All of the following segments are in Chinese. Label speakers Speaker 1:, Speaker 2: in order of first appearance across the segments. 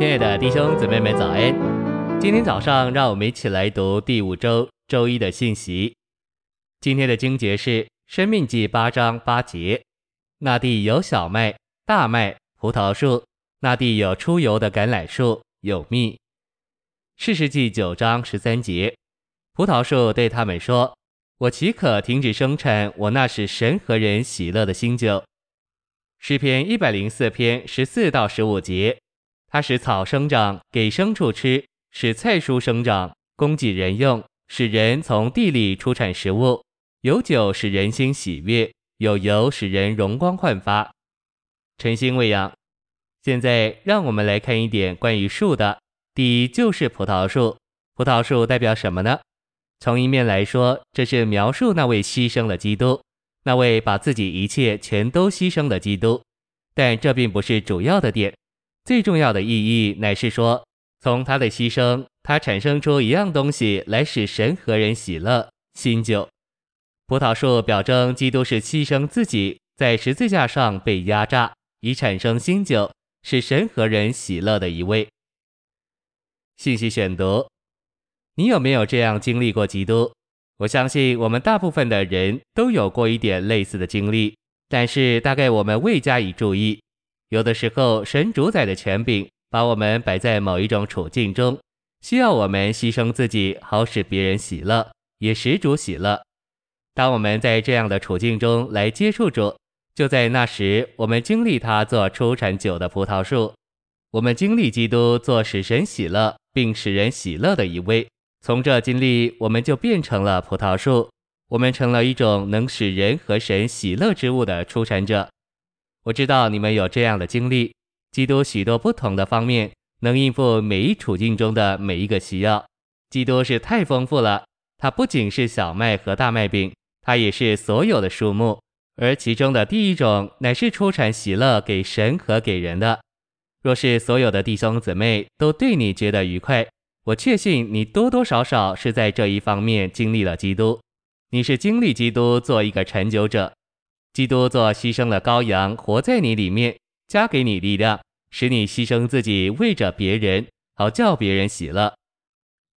Speaker 1: 亲爱的弟兄姊妹们，早安！今天早上，让我们一起来读第五周周一的信息。今天的经节是《生命记》八章八节：那地有小麦、大麦、葡萄树；那地有出油的橄榄树，有蜜。《士师记》九章十三节：葡萄树对他们说：“我岂可停止生产我那使神和人喜乐的新酒？”诗篇一百零四篇十四到十五节。它使草生长，给牲畜吃；使菜蔬生长，供给人用；使人从地里出产食物。有酒使人心喜悦，有油使人容光焕发。晨星喂养。现在让我们来看一点关于树的。第一就是葡萄树。葡萄树代表什么呢？从一面来说，这是描述那位牺牲了基督，那位把自己一切全都牺牲的基督。但这并不是主要的点。最重要的意义乃是说，从他的牺牲，他产生出一样东西来使神和人喜乐。新酒。葡萄树表征基督是牺牲自己，在十字架上被压榨，以产生新酒，使神和人喜乐的一位。信息选读：你有没有这样经历过基督？我相信我们大部分的人都有过一点类似的经历，但是大概我们未加以注意。有的时候，神主宰的权柄把我们摆在某一种处境中，需要我们牺牲自己，好使别人喜乐，也使主喜乐。当我们在这样的处境中来接触主，就在那时，我们经历他做出产酒的葡萄树，我们经历基督做使神喜乐并使人喜乐的一位。从这经历，我们就变成了葡萄树，我们成了一种能使人和神喜乐之物的出产者。我知道你们有这样的经历，基督许多不同的方面能应付每一处境中的每一个需要。基督是太丰富了，它不仅是小麦和大麦饼，它也是所有的树木。而其中的第一种乃是出产喜乐给神和给人的。若是所有的弟兄姊妹都对你觉得愉快，我确信你多多少少是在这一方面经历了基督。你是经历基督做一个产酒者。基督做牺牲的羔羊，活在你里面，加给你力量，使你牺牲自己为着别人，好叫别人喜乐。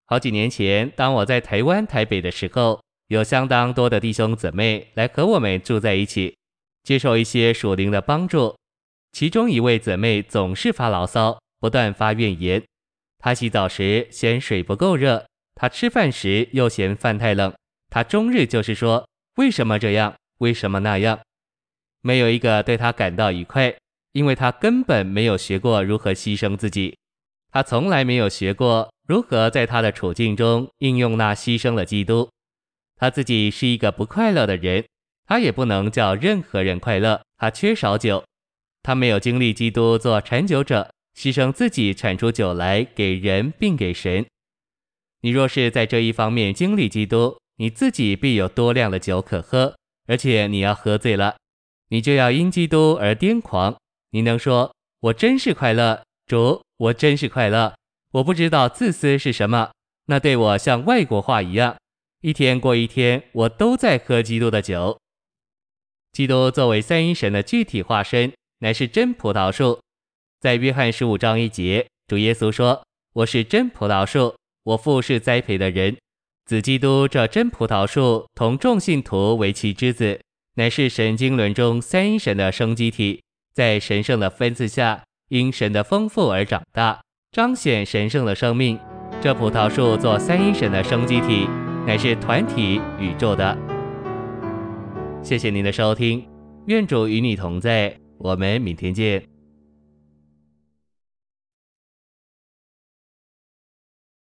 Speaker 1: 好几年前，当我在台湾台北的时候，有相当多的弟兄姊妹来和我们住在一起，接受一些属灵的帮助。其中一位姊妹总是发牢骚，不断发怨言。她洗澡时嫌水不够热，她吃饭时又嫌饭太冷，她终日就是说：为什么这样？为什么那样？没有一个对他感到愉快，因为他根本没有学过如何牺牲自己，他从来没有学过如何在他的处境中应用那牺牲的基督。他自己是一个不快乐的人，他也不能叫任何人快乐。他缺少酒，他没有经历基督做产酒者，牺牲自己产出酒来给人并给神。你若是在这一方面经历基督，你自己必有多量的酒可喝。而且你要喝醉了，你就要因基督而癫狂。你能说：“我真是快乐，主，我真是快乐。”我不知道自私是什么，那对我像外国话一样。一天过一天，我都在喝基督的酒。基督作为三一神的具体化身，乃是真葡萄树。在约翰十五章一节，主耶稣说：“我是真葡萄树，我父是栽培的人。”子基督这真葡萄树，同众信徒为其枝子，乃是神经轮中三一神的生机体，在神圣的分赐下，因神的丰富而长大，彰显神圣的生命。这葡萄树做三一神的生机体，乃是团体宇宙的。谢谢您的收听，愿主与你同在，我们明天见。